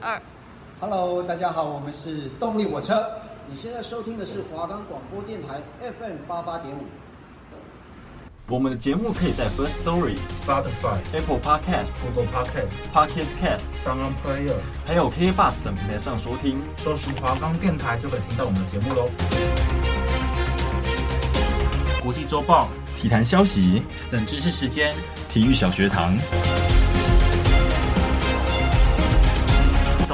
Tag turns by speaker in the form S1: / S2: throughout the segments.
S1: 二。
S2: Hello，大家好，我们是动力火车。你现在收听的是华冈广播电台 FM 八八点五。
S3: 我们的节目可以在 First Story、
S4: Spotify、
S3: Apple Podcast、
S4: Google Podcast、
S3: Pocket Cast、
S4: Sound Player，
S3: 还有 KK Bus 等平台上收听。
S4: 搜寻华冈电台就可以听到我们的节目喽。国际周报、
S3: 体坛消息、
S4: 冷知识时间、
S3: 体育小学堂。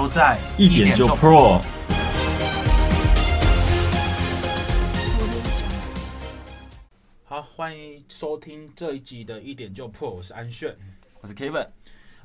S4: 都在
S3: 一点就 Pro。
S4: 好，欢迎收听这一集的一点就 Pro，我是安炫，
S3: 我是 Kevin。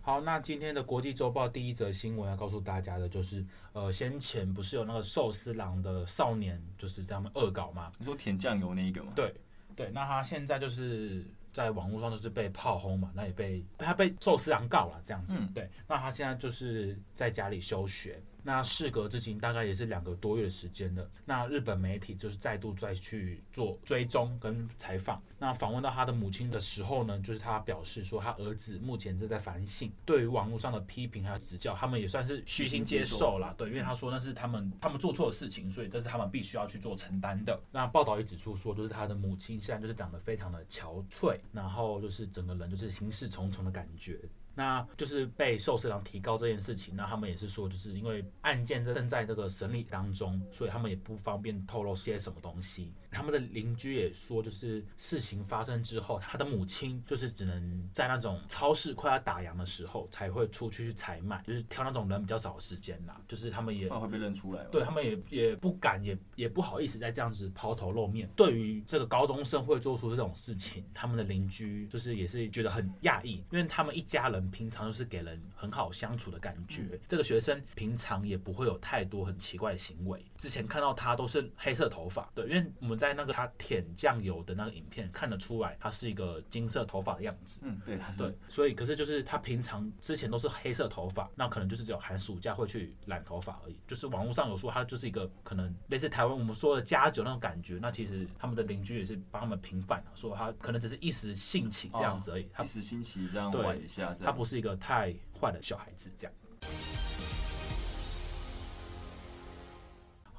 S4: 好，那今天的国际周报第一则新闻要告诉大家的就是，呃，先前不是有那个寿司郎的少年，就是在他们恶搞吗？
S3: 你说甜酱油那一个吗？
S4: 对，对，那他现在就是。在网络上就是被炮轰嘛，那也被他被寿司郎告了这样子，嗯、对，那他现在就是在家里休学。那事隔至今大概也是两个多月的时间了。那日本媒体就是再度再去做追踪跟采访。那访问到他的母亲的时候呢，就是他表示说，他儿子目前正在反省，对于网络上的批评还有指教，他们也算是虚心接受了。对，因为他说那是他们他们做错的事情，所以这是他们必须要去做承担的。那报道也指出说，就是他的母亲现在就是长得非常的憔悴，然后就是整个人就是心事重重的感觉。那就是被寿司郎提高这件事情，那他们也是说，就是因为案件正在这个审理当中，所以他们也不方便透露些什么东西。他们的邻居也说，就是事情发生之后，他的母亲就是只能在那种超市快要打烊的时候才会出去去采买，就是挑那种人比较少的时间啦。就是他们也
S3: 会被认出来，
S4: 对他们也也不敢，也也不好意思再这样子抛头露面。对于这个高中生会做出这种事情，他们的邻居就是也是觉得很讶异，因为他们一家人平常就是给人很好相处的感觉。嗯、这个学生平常也不会有太多很奇怪的行为。之前看到他都是黑色头发，对，因为我们。在那个他舔酱油的那个影片看得出来，他是一个金色头发的样子。
S3: 嗯，对，
S4: 对，所以可是就是他平常之前都是黑色头发，那可能就是只有寒暑假会去染头发而已。就是网络上有说他就是一个可能类似台湾我们说的家酒那种感觉。那其实他们的邻居也是帮他们平反了，说他可能只是一时兴起这样子而已。他
S3: 一时兴起这样玩一下，
S4: 他不是一个太坏的小孩子这样。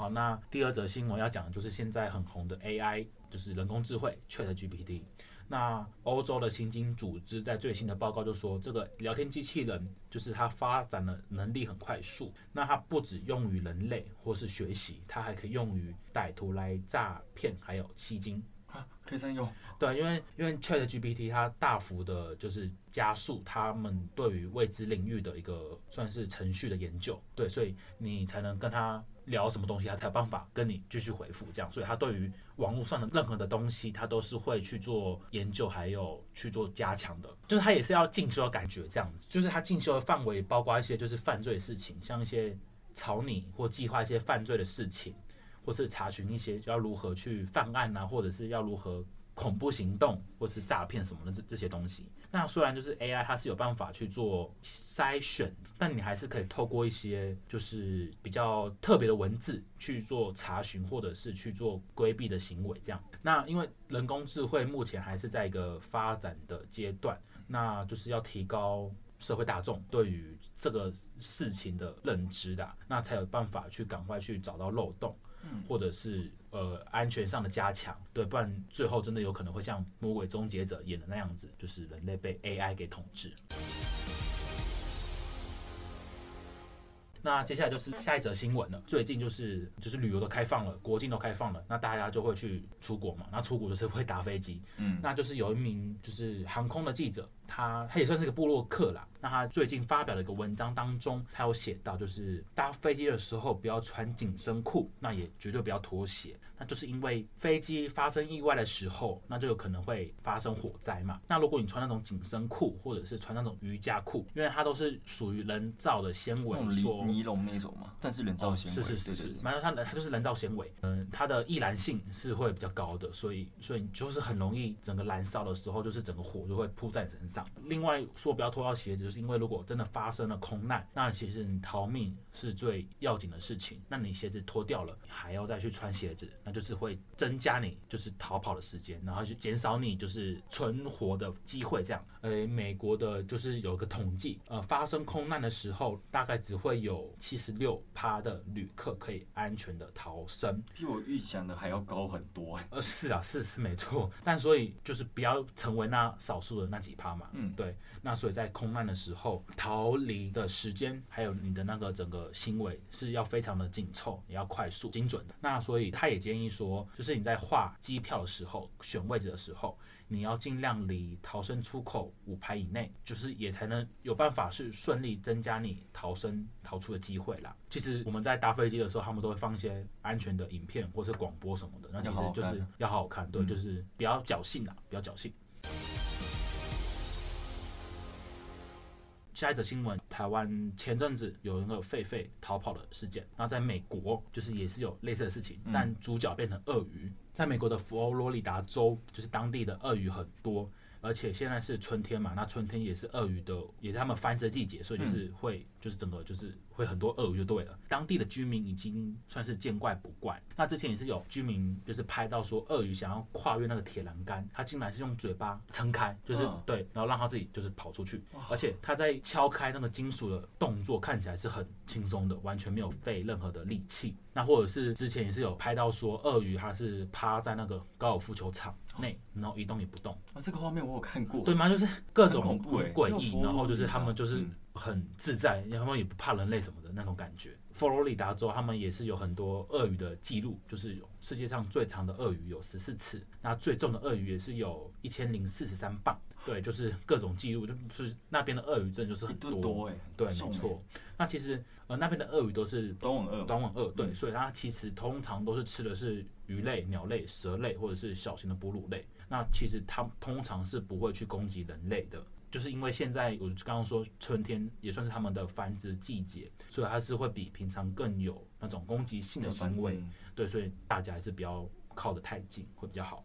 S4: 好，那第二则新闻要讲的就是现在很红的 AI，就是人工智慧 ChatGPT。那欧洲的刑警组织在最新的报告就说，这个聊天机器人就是它发展的能力很快速。那它不只用于人类或是学习，它还可以用于歹徒来诈骗，还有吸金
S3: 啊，可以这样用？
S4: 对，因为因为 ChatGPT 它大幅的就是加速他们对于未知领域的一个算是程序的研究，对，所以你才能跟他。聊什么东西，他才有办法跟你继续回复，这样，所以他对于网络上的任何的东西，他都是会去做研究，还有去做加强的，就是他也是要进修的感觉，这样子，就是他进修的范围包括一些就是犯罪事情，像一些草拟或计划一些犯罪的事情，或是查询一些要如何去犯案啊，或者是要如何恐怖行动或是诈骗什么的这这些东西。那虽然就是 AI 它是有办法去做筛选，但你还是可以透过一些就是比较特别的文字去做查询，或者是去做规避的行为。这样，那因为人工智慧目前还是在一个发展的阶段，那就是要提高社会大众对于这个事情的认知的，那才有办法去赶快去找到漏洞。或者是呃安全上的加强，对，不然最后真的有可能会像《魔鬼终结者》演的那样子，就是人类被 AI 给统治。那接下来就是下一则新闻了。最近就是就是旅游都开放了，国境都开放了，那大家就会去出国嘛。那出国就是会搭飞机，嗯，那就是有一名就是航空的记者。他他也算是个部落客啦。那他最近发表的一个文章当中，他有写到，就是搭飞机的时候不要穿紧身裤，那也绝对不要脱鞋。那就是因为飞机发生意外的时候，那就有可能会发生火灾嘛。那如果你穿那种紧身裤，或者是穿那种瑜伽裤，因为它都是属于人造的纤维，说
S3: 尼龙那种嘛，但是人造纤维，
S4: 是是是是，反正它它就是人造纤维，嗯，它的易燃性是会比较高的，所以所以你就是很容易整个燃烧的时候，就是整个火就会扑在你身上。长。另外说不要脱掉鞋子，就是因为如果真的发生了空难，那其实你逃命是最要紧的事情。那你鞋子脱掉了，还要再去穿鞋子，那就是会增加你就是逃跑的时间，然后就减少你就是存活的机会。这样，呃，美国的就是有个统计，呃，发生空难的时候，大概只会有七十六趴的旅客可以安全的逃生，
S3: 比我预想的还要高很多。
S4: 呃，是啊，是是没错，但所以就是不要成为那少数的那几趴嘛。嗯，对。那所以在空难的时候，逃离的时间还有你的那个整个行为是要非常的紧凑，也要快速、精准的。那所以他也建议说，就是你在画机票的时候、选位置的时候，你要尽量离逃生出口五排以内，就是也才能有办法是顺利增加你逃生逃出的机会啦。其实我们在搭飞机的时候，他们都会放一些安全的影片或是广播什么的，那其实就是要好好看，对，就是比较侥幸啦，比较侥幸。下一则新闻，台湾前阵子有一个狒狒逃跑的事件，那在美国就是也是有类似的事情，但主角变成鳄鱼。在美国的佛罗里达州，就是当地的鳄鱼很多。而且现在是春天嘛，那春天也是鳄鱼的，也是他们繁殖季节，所以就是会，嗯、就是整个就是会很多鳄鱼就对了。当地的居民已经算是见怪不怪。那之前也是有居民就是拍到说，鳄鱼想要跨越那个铁栏杆，它竟然是用嘴巴撑开，就是、嗯、对，然后让它自己就是跑出去。而且它在敲开那个金属的动作看起来是很轻松的，完全没有费任何的力气。那或者是之前也是有拍到说，鳄鱼它是趴在那个高尔夫球场内，然后一动也不动。
S3: 啊，这个画面我有看过。
S4: 对吗？就是各种诡异，然后就是他们就是很自在，然后也不怕人类什么的那种感觉。佛罗里达州他们也是有很多鳄鱼的记录，就是有世界上最长的鳄鱼有十四尺，那最重的鳄鱼也是有一千零四十三磅。对，就是各种记录，就是那边的鳄鱼真的就是很多。对，没错。那其实呃那边的鳄鱼都是
S3: 短吻鳄，
S4: 短吻鳄，对，所以它其实通常都是吃的是鱼类、鸟类、蛇类或者是小型的哺乳类。那其实它通常是不会去攻击人类的，就是因为现在我刚刚说春天也算是它们的繁殖季节，所以它是会比平常更有那种攻击性的行为。对，所以大家还是不要靠得太近，会比较好。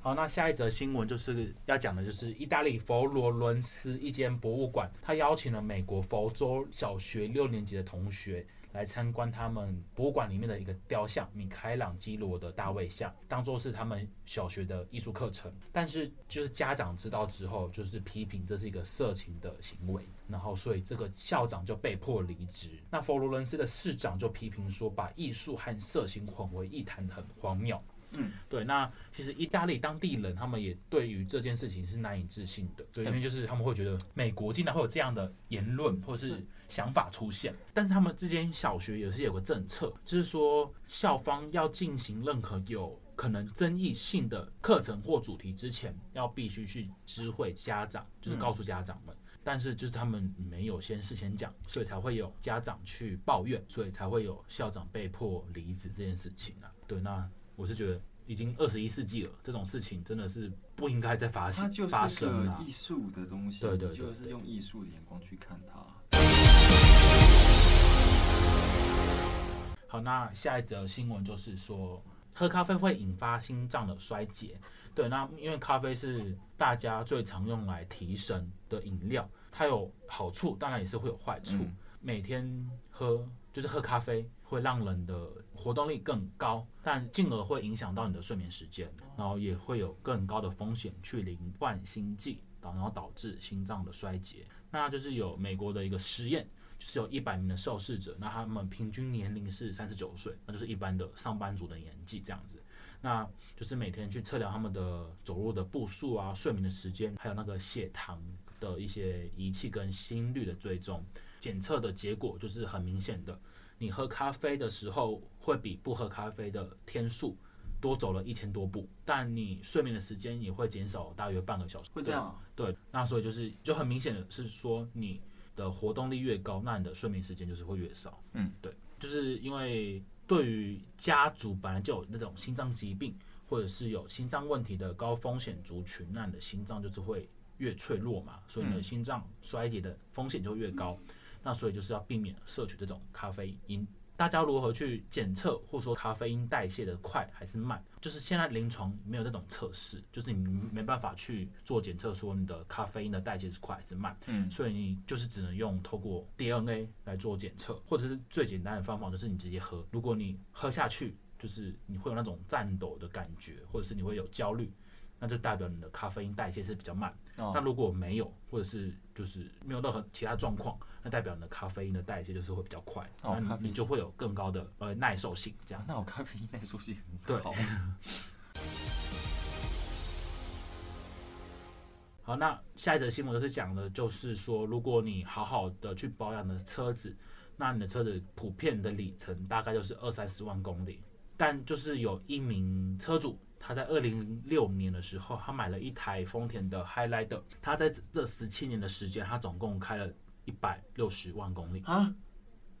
S4: 好，那下一则新闻就是要讲的，就是意大利佛罗伦斯一间博物馆，他邀请了美国佛州小学六年级的同学来参观他们博物馆里面的一个雕像——米开朗基罗的大卫像，当做是他们小学的艺术课程。但是，就是家长知道之后，就是批评这是一个色情的行为，然后所以这个校长就被迫离职。那佛罗伦斯的市长就批评说，把艺术和色情混为一谈很荒谬。嗯，对，那其实意大利当地人他们也对于这件事情是难以置信的，对，因为就是他们会觉得美国竟然会有这样的言论或是想法出现，但是他们之间小学也是有个政策，就是说校方要进行任何有可能争议性的课程或主题之前，要必须去知会家长，就是告诉家长们，但是就是他们没有先事先讲，所以才会有家长去抱怨，所以才会有校长被迫离职这件事情啊，对，那。我是觉得已经二十一世纪了，这种事情真的是不应该再发生。它就是个
S3: 艺术的东西，
S4: 对对，
S3: 就是用艺术的眼光去看它。
S4: 好，那下一则新闻就是说，喝咖啡会引发心脏的衰竭。对，那因为咖啡是大家最常用来提神的饮料，它有好处，当然也是会有坏处。嗯、每天喝就是喝咖啡。会让人的活动力更高，但进而会影响到你的睡眠时间，然后也会有更高的风险去罹患心悸，然后导致心脏的衰竭。那就是有美国的一个实验，就是有一百名的受试者，那他们平均年龄是三十九岁，那就是一般的上班族的年纪这样子。那就是每天去测量他们的走路的步数啊、睡眠的时间，还有那个血糖的一些仪器跟心率的追踪检测的结果，就是很明显的。你喝咖啡的时候会比不喝咖啡的天数多走了一千多步，但你睡眠的时间也会减少大约半个小时。
S3: 会这样？
S4: 对，那所以就是就很明显的是说，你的活动力越高，那你的睡眠时间就是会越少。嗯，对，就是因为对于家族本来就有那种心脏疾病或者是有心脏问题的高风险族群，那你的心脏就是会越脆弱嘛，所以你的心脏衰竭的风险就越高。那所以就是要避免摄取这种咖啡因大家如何去检测，或者说咖啡因代谢的快还是慢？就是现在临床没有这种测试，就是你没办法去做检测，说你的咖啡因的代谢是快还是慢。嗯，所以你就是只能用透过 DNA 来做检测，或者是最简单的方法就是你直接喝。如果你喝下去，就是你会有那种颤抖的感觉，或者是你会有焦虑，那就代表你的咖啡因代谢是比较慢。哦，那如果没有，或者是就是没有任何其他状况。那代表你的咖啡因的代谢就是会比较快，哦、那你就会有更高的呃耐受性这样。
S3: 那我咖啡因耐受性很好。
S4: 对。好，那下一则新闻就是讲的，就是说，如果你好好的去保养的车子，那你的车子普遍的里程大概就是二三十万公里。但就是有一名车主，他在二零零六年的时候，他买了一台丰田的 Highlander，他在这十七年的时间，他总共开了。一百六十万公里啊！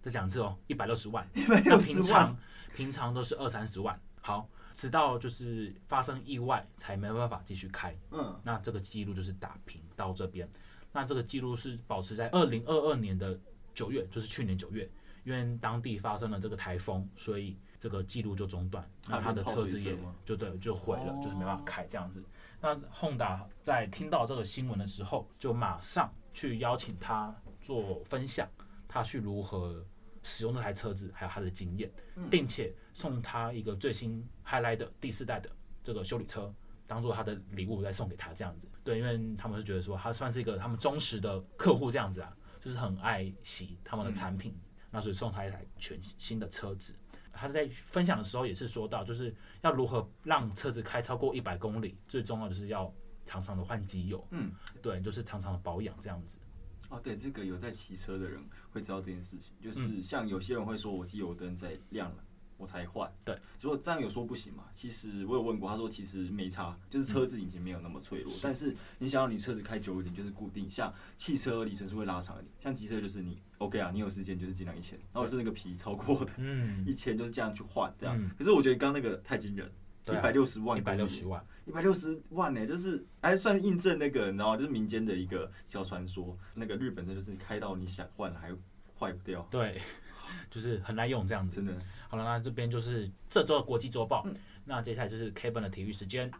S4: 再讲一次哦，一百六十万。
S2: 一百六十万。
S4: 那平常平常都是二三十万。好，直到就是发生意外才没办法继续开。嗯，那这个记录就是打平到这边。那这个记录是保持在二零二二年的九月，就是去年九月，因为当地发生了这个台风，所以这个记录就中断。那他的车子也就对就毁了，就是没办法开这样子。那 Honda 在听到这个新闻的时候，就马上去邀请他。做分享，他去如何使用那台车子，还有他的经验，并且送他一个最新 Highlander 第四代的这个修理车，当做他的礼物再送给他这样子。对，因为他们是觉得说他算是一个他们忠实的客户这样子啊，就是很爱惜他们的产品，那所以送他一台全新的车子。他在分享的时候也是说到，就是要如何让车子开超过一百公里，最重要的就是要常常的换机油，嗯，对，就是常常的保养这样子。
S3: 哦，对，这个有在骑车的人会知道这件事情，就是像有些人会说，我机油灯在亮了，我才换。
S4: 对，
S3: 如果这样有说不行嘛？其实我有问过，他说其实没差，就是车子引擎没有那么脆弱。嗯、但是你想要你车子开久一点，就是固定，像汽车里程是会拉长一点，像机车就是你 OK 啊，你有时间就是尽量一千，然后是那个皮超过的，嗯，一千就是这样去换这样。嗯、可是我觉得刚刚那个太惊人。一百六十万，一百六十万，一百六十万呢，就是还算印证那个，你知道？就是民间的一个小传说，那个日本的就是开到你想换还坏不掉，
S4: 对，就是很耐用这样子。
S3: 真的，
S4: 好了，那这边就是这周的国际周报，嗯、那接下来就是 Kevin 的体育
S3: 时间。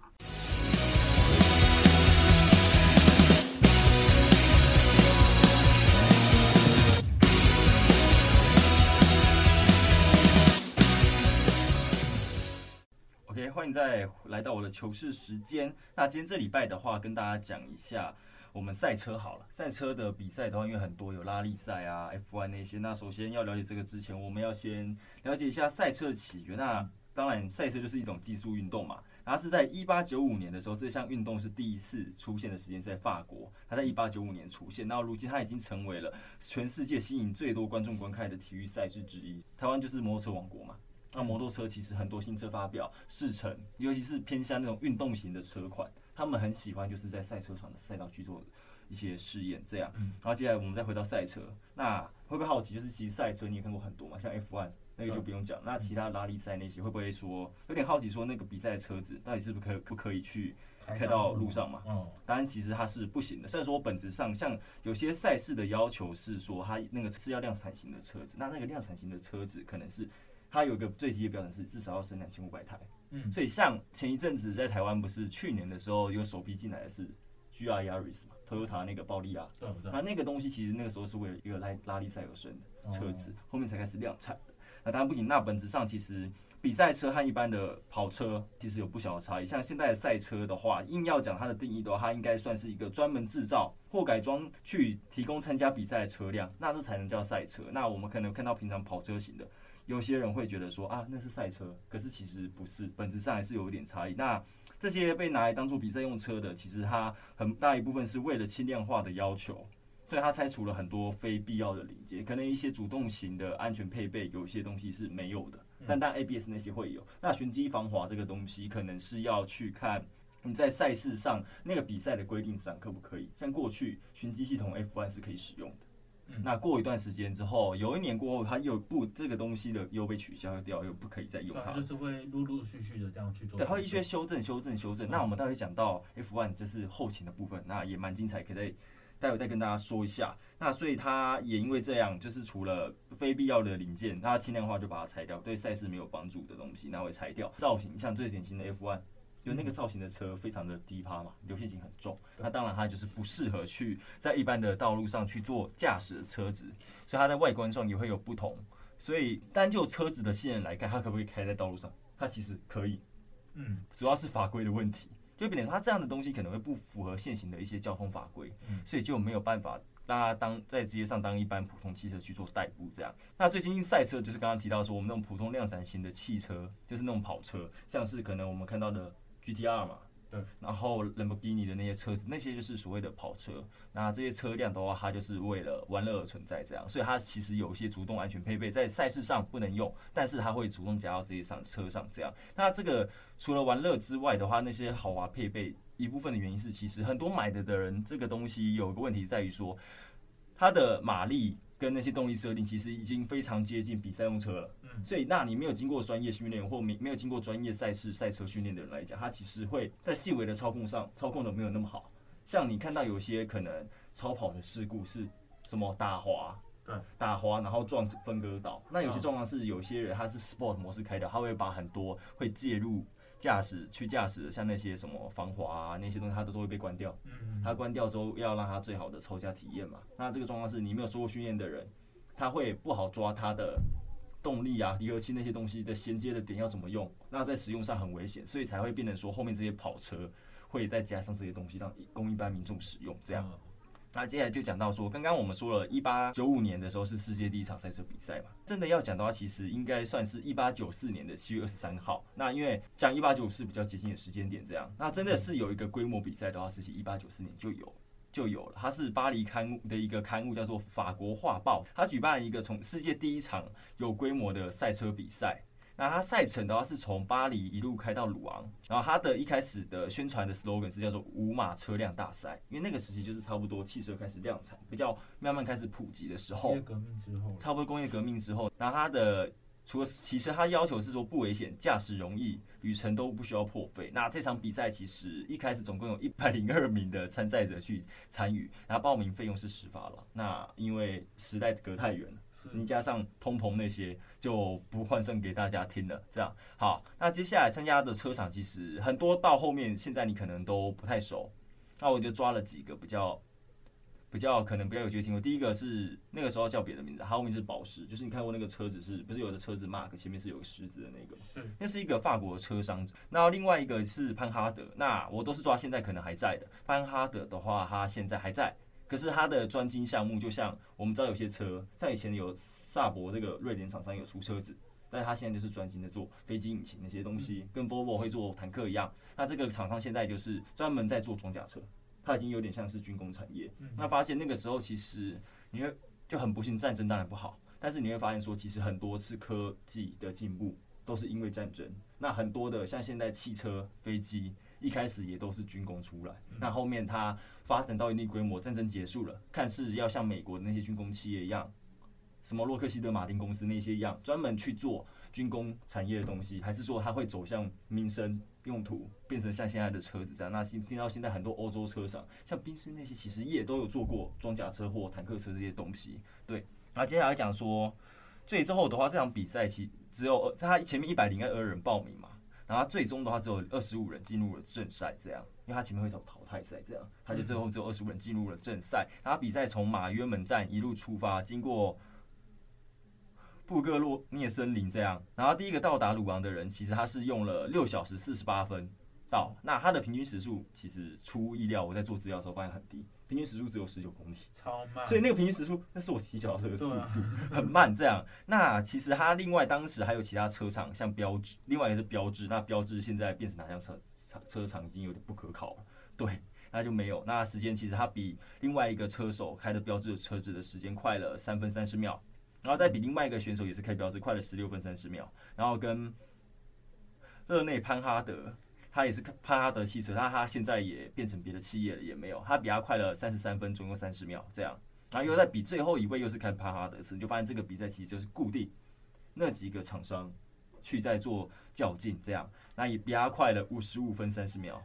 S3: 来到我的糗事时间。那今天这礼拜的话，跟大家讲一下我们赛车好了。赛车的比赛的话，因为很多有拉力赛啊、F1 那些。那首先要了解这个之前，我们要先了解一下赛车的起源。那当然，赛车就是一种技术运动嘛。它是在一八九五年的时候，这项运动是第一次出现的时间是在法国。它在一八九五年出现，那如今它已经成为了全世界吸引最多观众观看的体育赛事之一。台湾就是摩托车王国嘛。那摩托车其实很多新车发表试乘，尤其是偏向那种运动型的车款，他们很喜欢就是在赛车场的赛道去做一些试验，这样。然后接下来我们再回到赛车，那会不会好奇就是其实赛车你也看过很多嘛，像 F1 那个就不用讲，那其他拉力赛那些会不会说有点好奇说那个比赛的车子到底是不是可以不可以去开到路上嘛？嗯，当然其实它是不行的。虽然说本质上像有些赛事的要求是说它那个是要量产型的车子，那那个量产型的车子可能是。它有一个最低的标准是至少要生两千五百台，嗯，所以像前一阵子在台湾不是去年的时候有首批进来的是 GR Yaris 嘛，Toyota 那个暴力啊，嗯，那那个东西其实那个时候是为了一个拉拉力赛而生的车子，后面才开始量产的。那当然不仅，那本质上其实比赛车和一般的跑车其实有不小的差异。像现在的赛车的话，硬要讲它的定义的话，它应该算是一个专门制造或改装去提供参加比赛的车辆，那这才能叫赛车。那我们可能看到平常跑车型的。有些人会觉得说啊，那是赛车，可是其实不是，本质上还是有一点差异。那这些被拿来当做比赛用车的，其实它很大一部分是为了轻量化的要求，所以它拆除了很多非必要的零件，可能一些主动型的安全配备，有些东西是没有的，但但 ABS 那些会有。那循迹防滑这个东西，可能是要去看你在赛事上那个比赛的规定上可不可以，像过去循迹系统 F1 是可以使用的。那过一段时间之后，有一年过后，它又不这个东西的又被取消掉，又不可以再用它。
S4: 就是会陆陆续续的这样去做。
S3: 对，它会一些修正、修正、修正。那我们待会讲到 F1 就是后勤的部分，那也蛮精彩，可以再待会再跟大家说一下。那所以它也因为这样，就是除了非必要的零件，他轻量化就把它拆掉，对赛事没有帮助的东西，那会拆掉。造型像最典型的 F1，就那个造型的车非常的低趴嘛，流线型很重，那当然它就是不适合去在一般的道路上去做驾驶的车子，所以它在外观上也会有不同。所以单就车子的性能来看，它可不可以开在道路上？它其实可以，嗯，主要是法规的问题，就变成它这样的东西可能会不符合现行的一些交通法规，所以就没有办法。让它当在街上当一般普通汽车去做代步，这样。那最近赛车就是刚刚提到说，我们那种普通量产型的汽车，就是那种跑车，像是可能我们看到的 GTR 嘛，对。然后兰博基尼的那些车子，那些就是所谓的跑车。那这些车辆的话，它就是为了玩乐而存在，这样。所以它其实有一些主动安全配备，在赛事上不能用，但是它会主动加到这些上车上，这样。那这个除了玩乐之外的话，那些豪华配备。一部分的原因是，其实很多买的的人，这个东西有个问题在于说，它的马力跟那些动力设定其实已经非常接近比赛用车了。嗯，所以那你没有经过专业训练或没没有经过专业赛事赛车训练的人来讲，它其实会在细微的操控上操控的没有那么好。像你看到有些可能超跑的事故是什么打滑，对，打滑然后撞分割岛。那有些状况是有些人他是 Sport 模式开的，他会把很多会介入。驾驶去驾驶，像那些什么防滑啊那些东西，它都都会被关掉。嗯，它关掉之后，要让它最好的操驾体验嘛。那这个状况是你没有受过训练的人，他会不好抓它的动力啊、离合器那些东西的衔接的点要怎么用，那在使用上很危险，所以才会变成说后面这些跑车会再加上这些东西让供一般民众使用这样。那接下来就讲到说，刚刚我们说了一八九五年的时候是世界第一场赛车比赛嘛，真的要讲的话，其实应该算是一八九四年的七月二十三号。那因为讲一八九四比较接近的时间点，这样，那真的是有一个规模比赛的话，是一八九四年就有就有了。它是巴黎刊物的一个刊物，叫做《法国画报》，它举办一个从世界第一场有规模的赛车比赛。那它赛程的话是从巴黎一路开到鲁昂，然后它的一开始的宣传的 slogan 是叫做无马车辆大赛，因为那个时期就是差不多汽车开始量产，比较慢慢开始普及的时候。工业革命之后。差不多工业革命之后，然后它的除了其实它要求是说不危险、驾驶容易、旅程都不需要破费。那这场比赛其实一开始总共有一百零二名的参赛者去参与，然后报名费用是十法郎。那因为时代隔太远了。你加上通膨那些，就不换算给大家听了。这样好，那接下来参加的车厂其实很多，到后面现在你可能都不太熟。那我就抓了几个比较比较可能比较有机会听过。第一个是那个时候叫别的名字，它后面是宝石，就是你看过那个车子是不是有的车子 Mark 前面是有个十字的那个？是，那是一个法国的车商。那另外一个是潘哈德，那我都是抓现在可能还在的。潘哈德的话，他现在还在。可是它的专精项目，就像我们知道有些车，像以前有萨博这个瑞典厂商有出车子，但是他现在就是专精的做飞机引擎那些东西，跟 Volvo 会做坦克一样。那这个厂商现在就是专门在做装甲车，它已经有点像是军工产业。那发现那个时候其实你会就很不幸，战争当然不好，但是你会发现说，其实很多次科技的进步都是因为战争。那很多的像现在汽车、飞机。一开始也都是军工出来，那后面它发展到一定规模，战争结束了，看似要像美国的那些军工企业一样，什么洛克希德马丁公司那些一样，专门去做军工产业的东西，还是说它会走向民生用途，变成像现在的车子这样？那听到现在很多欧洲车厂，像宾士那些，其实也都有做过装甲车或坦克车这些东西。对，然后接下来讲说，最之后的话，这场比赛其只有他前面一百零二人报名嘛。然后最终的话只有二十五人进入了正赛，这样，因为他前面会走淘汰赛，这样，他就最后只有二十五人进入了正赛。然后比赛从马约门站一路出发，经过布格洛涅森林这样，然后第一个到达鲁昂的人，其实他是用了六小时四十八分到，那他的平均时速其实出乎意料，我在做资料的时候发现很低。平均时速只有十九公里，超慢。所以那个平均时速，那是我骑脚踏车的速度，很慢。这样，那其实它另外当时还有其他车厂，像标志，另外一个是标志。那标志现在变成哪辆车车车厂已经有点不可考了。对，那就没有。那时间其实它比另外一个车手开的标志的车子的时间快了三分三十秒，然后再比另外一个选手也是开标志快了十六分三十秒，然后跟热内潘哈德。他也是帕哈德汽车，那他现在也变成别的企业了，也没有，他比他快了三十三分，总共三十秒这样，然后又在比最后一位又是看帕哈德车，就发现这个比赛其实就是固定那几个厂商去在做较劲这样，那也比他快了五十五分三十秒，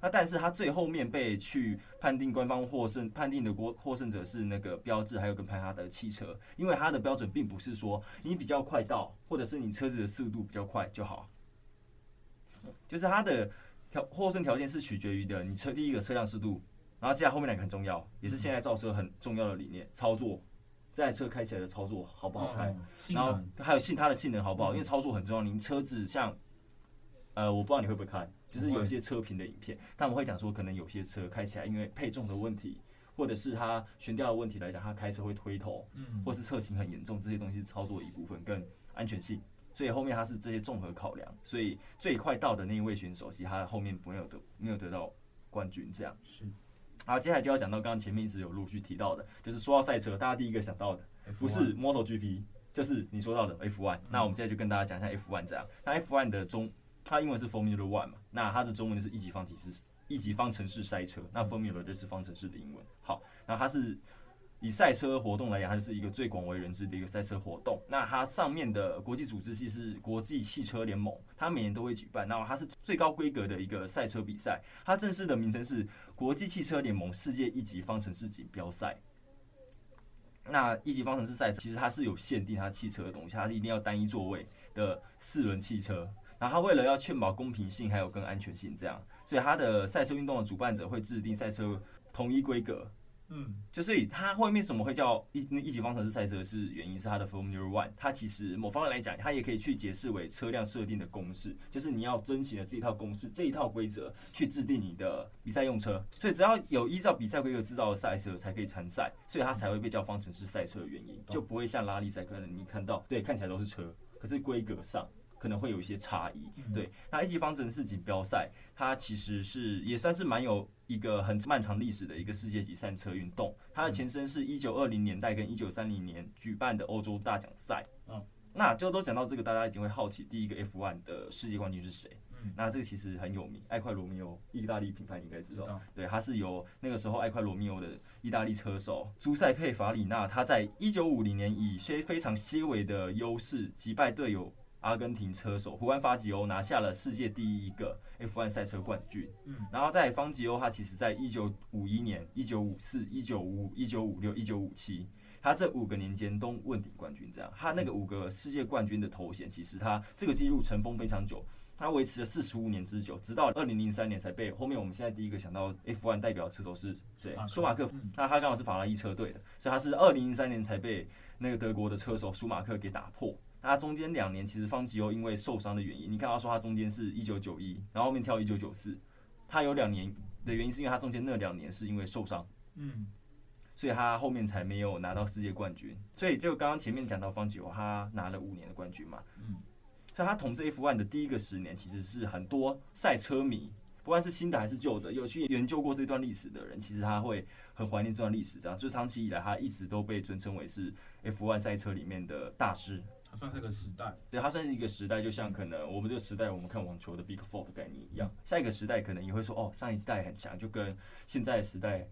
S3: 那但是他最后面被去判定官方获胜，判定的国获胜者是那个标致，还有跟帕哈德汽车，因为它的标准并不是说你比较快到，或者是你车子的速度比较快就好，就是它的条获胜条件是取决于的，你车第一个车辆速度，然后接下来后面两个很重要，也是现在造车很重要的理念，操作，这台车开起来的操作好不好开，然后还有性它的性能好不好，因为操作很重要，您车子像，呃，我不知道你会不会开。就是有一些车评的影片，他们会讲说，可能有些车开起来因为配重的问题，或者是它悬吊的问题来讲，它开车会推头，嗯，或是侧倾很严重，这些东西是操作的一部分跟安全性，所以后面他是这些综合考量，所以最快到的那一位选手，其实他后面没有得没有得到冠军，这样是。好，接下来就要讲到刚刚前面一直有陆续提到的，就是说到赛车，大家第一个想到的不是 MotoGP，就是你说到的 F1。那我们现在就跟大家讲一下 F1 这样，那 F1 的中。它英文是 Formula One 嘛，那它的中文就是一级方程式一级方程式赛车，那 Formula 就是方程式的英文。好，那它是以赛车活动来讲，它就是一个最广为人知的一个赛车活动。那它上面的国际组织系是国际汽车联盟，它每年都会举办，然后它是最高规格的一个赛车比赛。它正式的名称是国际汽车联盟世界一级方程式锦标赛。那一级方程式赛其实它是有限定它汽车的东西，它是一定要单一座位的四轮汽车。然后它为了要确保公平性，还有更安全性，这样，所以它的赛车运动的主办者会制定赛车统一规格。嗯，就所以他后面怎么会叫一一级方程式赛车？是原因是它的 Formula One，它其实某方面来讲，它也可以去解释为车辆设定的公式，就是你要遵循的这一套公式，这一套规则去制定你的比赛用车。所以只要有依照比赛规格制造的赛车才可以参赛，所以它才会被叫方程式赛车的原因，就不会像拉力赛可能你看到对看起来都是车，可是规格上。可能会有一些差异，对。那一级方程式锦标赛，它其实是也算是蛮有一个很漫长历史的一个世界级赛车运动。它的前身是一九二零年代跟一九三零年举办的欧洲大奖赛。嗯，那就都讲到这个，大家一定会好奇，第一个 F1 的世界冠军是谁？嗯，那这个其实很有名，艾快罗密欧，意大利品牌你应该知道。对，它是由那个时候艾快罗密欧的意大利车手朱塞佩法里纳，他在一九五零年以非非常些微的优势击败队友。阿根廷车手胡安·法吉欧拿下了世界第一个 F1 赛车冠军。嗯，然后在方吉欧，他其实在一九五一年、一九五四、一九五五、一九五六、一九五七，他这五个年间都问鼎冠军。这样，他那个五个世界冠军的头衔，其实他这个记录尘封非常久，他维持了四十五年之久，直到二零零三年才被后面我们现在第一个想到 F1 代表车手是谁？舒马克。那他刚好是法拉利车队的，所以他是二零零三年才被那个德国的车手舒马克给打破。他中间两年其实方吉欧因为受伤的原因，你看他说他中间是一九九一，然后后面跳一九九四，他有两年的原因是因为他中间那两年是因为受伤，嗯，所以他后面才没有拿到世界冠军。所以就刚刚前面讲到方吉欧，他拿了五年的冠军嘛，嗯，所以他统治 F1 的第一个十年，其实是很多赛车迷，不管是新的还是旧的，有去研究过这段历史的人，其实他会很怀念这段历史。这样，所以长期以来，他一直都被尊称为是 F1 赛车里面的大师。
S4: 算是一个时代，
S3: 对，它算是一个时代，就像可能我们这个时代，我们看网球的 Big Four 的概念一样。下一个时代可能也会说，哦，上一代很强，就跟现在的时代。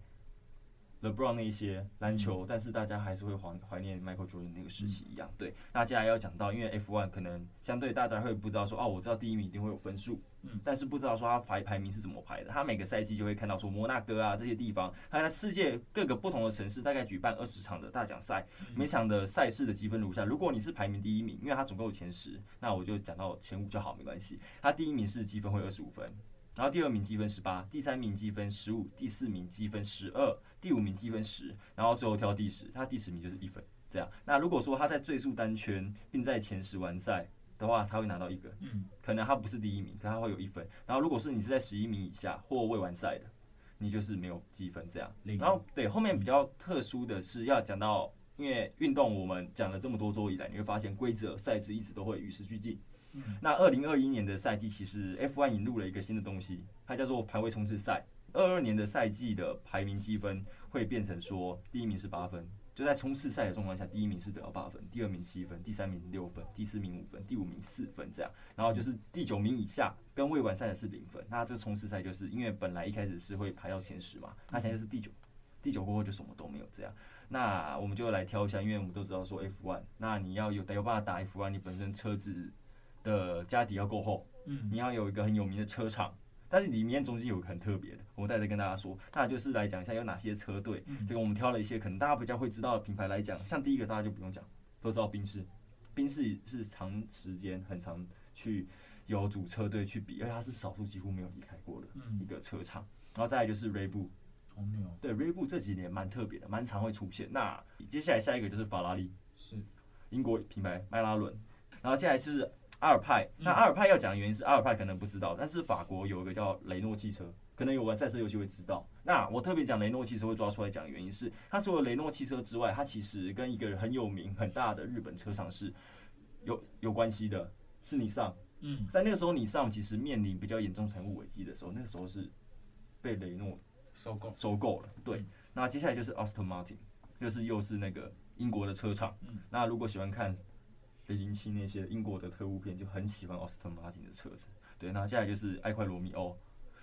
S3: LeBron 那一些篮球，但是大家还是会怀怀念 Michael Jordan 那个时期一样。对，那接下来要讲到，因为 F1 可能相对大家会不知道说，哦，我知道第一名一定会有分数，嗯，但是不知道说他排排名是怎么排的。他每个赛季就会看到说摩纳哥啊这些地方，他在世界各个不同的城市大概举办二十场的大奖赛，每场的赛事的积分如下。如果你是排名第一名，因为他总共有前十，那我就讲到前五就好，没关系。他第一名是积分会二十五分。然后第二名积分十八，第三名积分十五，第四名积分十二，第五名积分十，然后最后挑第十，他第十名就是一分。这样，那如果说他在最速单圈并在前十完赛的话，他会拿到一个，嗯，可能他不是第一名，可他会有一分。然后如果是你是在十一名以下或未完赛的，你就是没有积分。这样，然后对后面比较特殊的是要讲到，因为运动我们讲了这么多周以来，你会发现规则赛制一直都会与时俱进。那二零二一年的赛季，其实 F1 引入了一个新的东西，它叫做排位冲刺赛。二二年的赛季的排名积分会变成说，第一名是八分，就在冲刺赛的状况下，第一名是得到八分，第二名七分，第三名六分，第四名五分，第五名四分这样。然后就是第九名以下跟未完赛的是零分。那这个冲刺赛就是因为本来一开始是会排到前十嘛，那现在就是第九，第九过后就什么都没有这样。那我们就来挑一下，因为我们都知道说 F1，那你要有得有办法打 F1，你本身车子。的家底要够厚，嗯，你要有一个很有名的车厂，但是里面中间有个很特别的，我们待会跟大家说，那就是来讲一下有哪些车队。这个我们挑了一些可能大家比较会知道的品牌来讲，像第一个大家就不用讲，都知道宾士，宾士是长时间很长去有主车队去比，而且它是少数几乎没有离开过的一个车厂。然后再来就是 Red Bull，对 Red Bull 这几年蛮特别的，蛮常会出现。那接下来下一个就是法拉利，
S4: 是
S3: 英国品牌迈拉伦，然后接下来是。阿尔派，那阿尔派要讲的原因是阿尔派可能不知道，但是法国有一个叫雷诺汽车，可能有玩赛车游戏会知道。那我特别讲雷诺汽车会抓出来讲的原因是，它除了雷诺汽车之外，它其实跟一个很有名很大的日本车厂是有有关系的，是尼桑。嗯，在那个时候，尼桑其实面临比较严重财务危机的时候，那个时候是被雷诺
S4: 收购
S3: 收购了。对，那接下来就是 Aston Martin，就是又是那个英国的车厂。那如果喜欢看。零零七那些英国的特务片就很喜欢奥斯顿马丁的车子，对，然后接下来就是爱快罗密欧，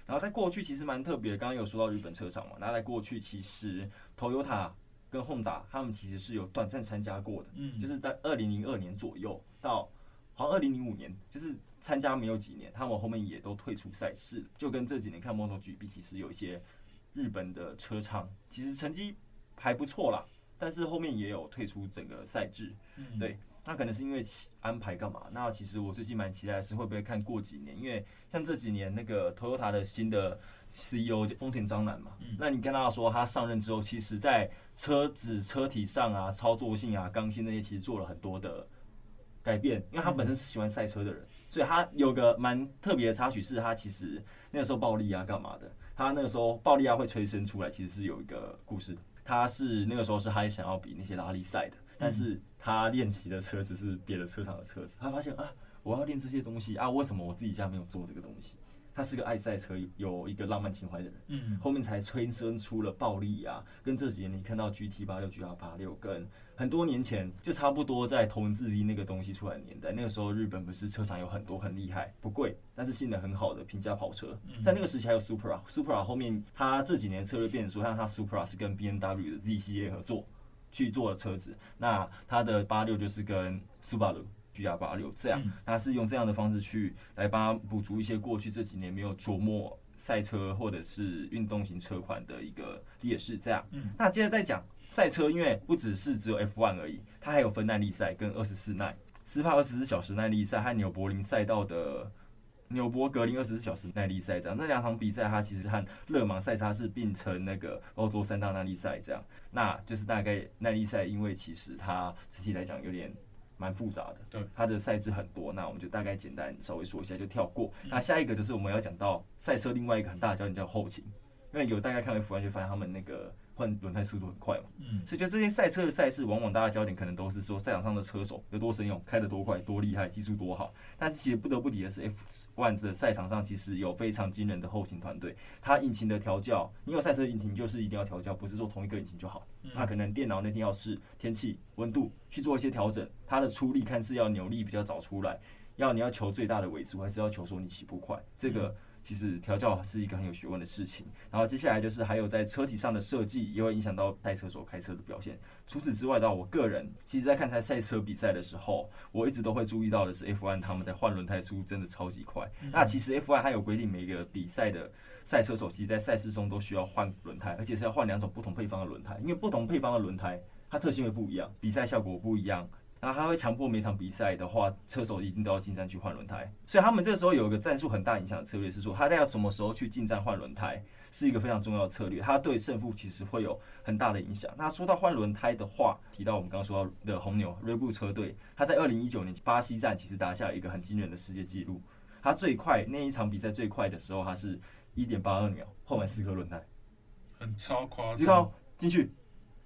S3: 然后在过去其实蛮特别，刚刚有说到日本车厂嘛，那在过去其实 Toyota 跟 Honda 他们其实是有短暂参加过的，嗯，就是在二零零二年左右到好像二零零五年，就是参加没有几年，他们后面也都退出赛事，就跟这几年看 MotoGP，其实有一些日本的车厂其实成绩还不错啦，但是后面也有退出整个赛制，对。那可能是因为安排干嘛？那其实我最近蛮期待的是会不会看过几年，因为像这几年那个 Toyota 的新的 CEO 丰田章男嘛，那你跟大家说他上任之后，其实在车子车体上啊、操作性啊、刚性那些，其实做了很多的改变。因为他本身是喜欢赛车的人，所以他有个蛮特别的插曲是，他其实那个时候暴力啊干嘛的，他那个时候暴力啊会催生出来，其实是有一个故事的。他是那个时候是还想要比那些拉力赛的，但是。他练习的车子是别的车厂的车子，他发现啊，我要练这些东西啊，为什么我自己家没有做这个东西？他是个爱赛车，有一个浪漫情怀的人，嗯，后面才催生出了暴力啊，跟这几年你看到 GT 八六、GR 八六，跟很多年前就差不多在头文字 D 那个东西出来的年代，那个时候日本不是车厂有很多很厉害、不贵，但是性能很好的平价跑车，在那个时期还有 Supra，Supra 后面他这几年策略变成说，像他 Supra 是跟 B N W 的 Z 系列合作。去做的车子，那它的八六就是跟斯巴鲁 GR 八六这样，它是用这样的方式去来帮它补足一些过去这几年没有琢磨赛车或者是运动型车款的一个劣势。这样，那接着再讲赛车，因为不只是只有 F1 而已，它还有分耐力赛跟二十四耐，斯帕二十四小时耐力赛和纽柏林赛道的。纽博格林二十四小时耐力赛这样，那两场比赛它其实和勒芒赛它是并称那个欧洲三大耐力赛这样，那就是大概耐力赛，因为其实它整体来讲有点蛮复杂的，对，它的赛制很多，那我们就大概简单稍微说一下就跳过。那下一个就是我们要讲到赛车另外一个很大的焦点叫后勤，因为有大家看了福安就发现他们那个。换轮胎速度很快嘛，嗯，所以就这些赛车的赛事，往往大家焦点可能都是说赛场上的车手有多神勇，开得多快，多厉害，技术多好。但是其实不得不提的是，F1 的赛场上其实有非常惊人的后勤团队。它引擎的调教，你有赛车引擎就是一定要调教，不是说同一个引擎就好。那可能电脑那天要试天气、温度去做一些调整，它的出力看是要扭力比较早出来，要你要求最大的尾速，还是要求说你起步快，这个。其实调教是一个很有学问的事情，然后接下来就是还有在车体上的设计，也会影响到赛车手开车的表现。除此之外，到我个人，其实在看台赛车比赛的时候，我一直都会注意到的是 F1 他们在换轮胎速度真的超级快。那其实 F1 它有规定，每一个比赛的赛车手其实在赛事中都需要换轮胎，而且是要换两种不同配方的轮胎，因为不同配方的轮胎它特性会不一样，比赛效果不一样。那他会强迫每场比赛的话，车手一定都要进站去换轮胎。所以他们这个时候有一个战术很大影响的策略是说，他在要什么时候去进站换轮胎，是一个非常重要的策略。他对胜负其实会有很大的影响。那说到换轮胎的话，提到我们刚刚说到的红牛 Red Bull 车队，他在二零一九年巴西站其实打下了一个很惊人的世界纪录。他最快那一场比赛最快的时候，他是一点八二秒换完四颗轮胎，
S4: 很超夸张。
S3: 你看进去，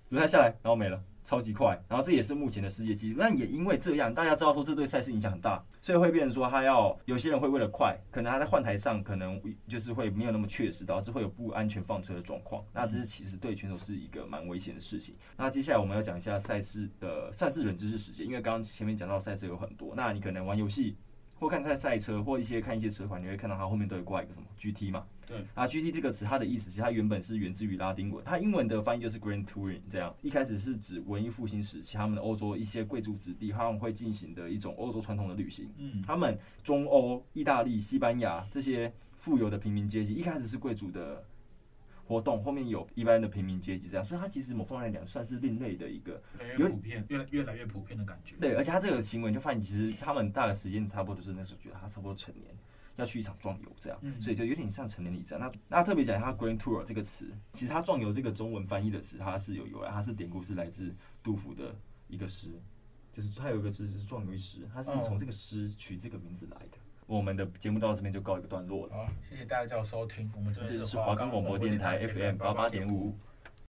S3: 轮胎下来，然后没了。超级快，然后这也是目前的世界纪录。那也因为这样，大家知道说这对赛事影响很大，所以会变成说他要有些人会为了快，可能他在换台上可能就是会没有那么确实，导致会有不安全放车的状况。那这是其实对选手是一个蛮危险的事情。那接下来我们要讲一下赛事的赛事冷知识时间，因为刚刚前面讲到赛车有很多，那你可能玩游戏或看在赛车或一些看一些车款，你会看到它后面都有挂一个什么 GT 嘛。对啊，GT 这个词，它的意思其实它原本是源自于拉丁文，它英文的翻译就是 Grand Touring 这样。一开始是指文艺复兴时期他们的欧洲一些贵族子弟他们会进行的一种欧洲传统的旅行。嗯，他们中欧、意大利、西班牙这些富有的平民阶级，一开始是贵族的活动，后面有一般的平民阶级这样，所以它其实某方面来讲算是另类的一个，
S4: 越来越普遍，越来越来越普遍的感觉。
S3: 对，而且他这个行为就发现，其实他们大概时间差不多就是那时候觉得他差不多成年。要去一场壮游，这样，嗯、所以就有点像成年礼这样。那那特别讲他 Grand Tour 这个词，其实他壮游这个中文翻译的词，它是有由来，它是典故是来自杜甫的一个诗，就是他有一个诗是壮游一诗，他是从这个诗取这个名字来的。哦、我们的节目到这边就告一个段落了。
S4: 好，谢谢大家的收听，我们这边
S3: 是华冈广播电台 FM 八八点五。